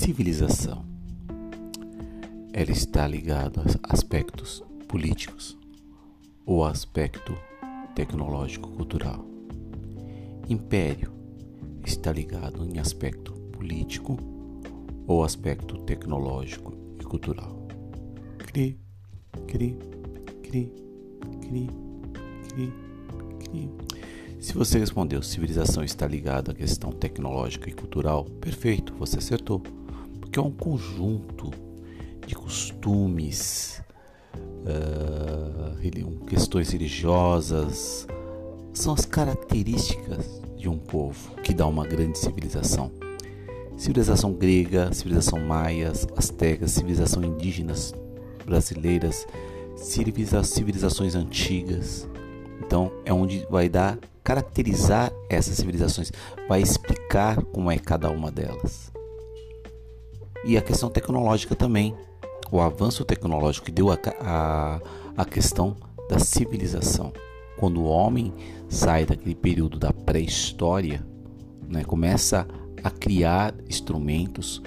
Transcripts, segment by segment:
civilização. Ela está ligada a aspectos políticos ou aspecto tecnológico-cultural. Império está ligado em aspecto político ou aspecto tecnológico e cultural. Cri, cri, cri, cri, cri, cri. Se você respondeu civilização está ligada à questão tecnológica e cultural, perfeito, você acertou. Porque é um conjunto de costumes, uh, questões religiosas, são as características de um povo que dá uma grande civilização. Civilização grega, civilização maias, astecas, civilização indígenas brasileiras, civilizações antigas. Então é onde vai dar caracterizar essas civilizações, vai explicar como é cada uma delas. E a questão tecnológica também, o avanço tecnológico que deu a, a, a questão da civilização. Quando o homem sai daquele período da pré-história, né, começa a criar instrumentos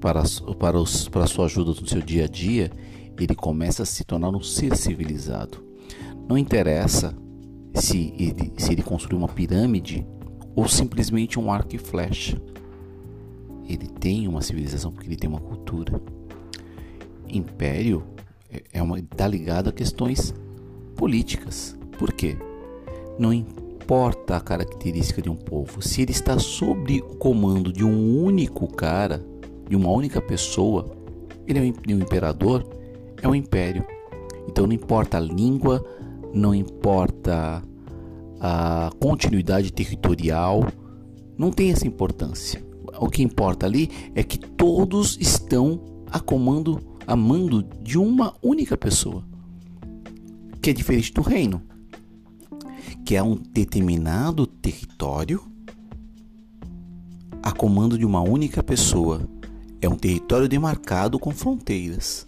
para, para, os, para a sua ajuda no seu dia a dia, ele começa a se tornar um ser civilizado. Não interessa se ele, se ele construiu uma pirâmide ou simplesmente um arco e flecha. Ele tem uma civilização porque ele tem uma cultura. Império é, é uma está ligado a questões políticas. Por quê? Não importa a característica de um povo, se ele está sob o comando de um único cara, de uma única pessoa, ele é um imperador, é um império. Então não importa a língua, não importa a continuidade territorial, não tem essa importância. O que importa ali é que todos estão a comando, mando de uma única pessoa, que é diferente do reino, que é um determinado território a comando de uma única pessoa. É um território demarcado com fronteiras.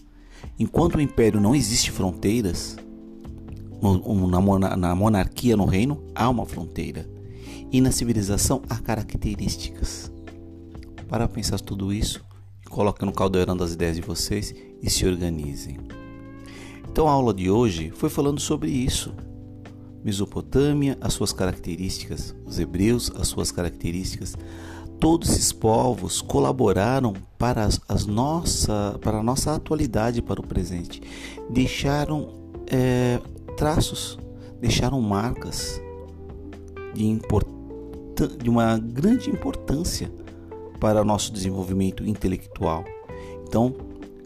Enquanto o império não existe fronteiras, na monarquia, no reino, há uma fronteira. E na civilização há características. Para pensar tudo isso, coloquem no caldeirão das ideias de vocês e se organizem. Então a aula de hoje foi falando sobre isso. Mesopotâmia, as suas características, os hebreus, as suas características. Todos esses povos colaboraram para, as, as nossa, para a nossa atualidade, para o presente. Deixaram é, traços, deixaram marcas de, de uma grande importância para nosso desenvolvimento intelectual. Então,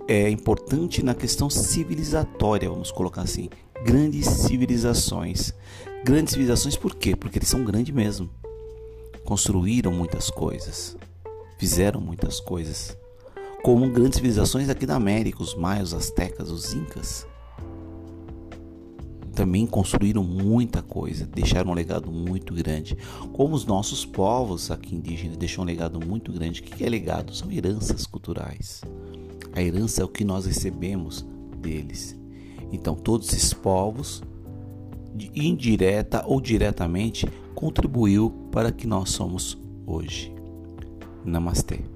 é importante na questão civilizatória, vamos colocar assim, grandes civilizações. Grandes civilizações por quê? Porque eles são grandes mesmo. Construíram muitas coisas, fizeram muitas coisas. Como grandes civilizações aqui da América, os maias, os astecas, os incas também construíram muita coisa, deixaram um legado muito grande. Como os nossos povos aqui indígenas deixam um legado muito grande. O que é legado? São heranças culturais. A herança é o que nós recebemos deles. Então, todos esses povos, indireta ou diretamente, contribuiu para que nós somos hoje. Namastê.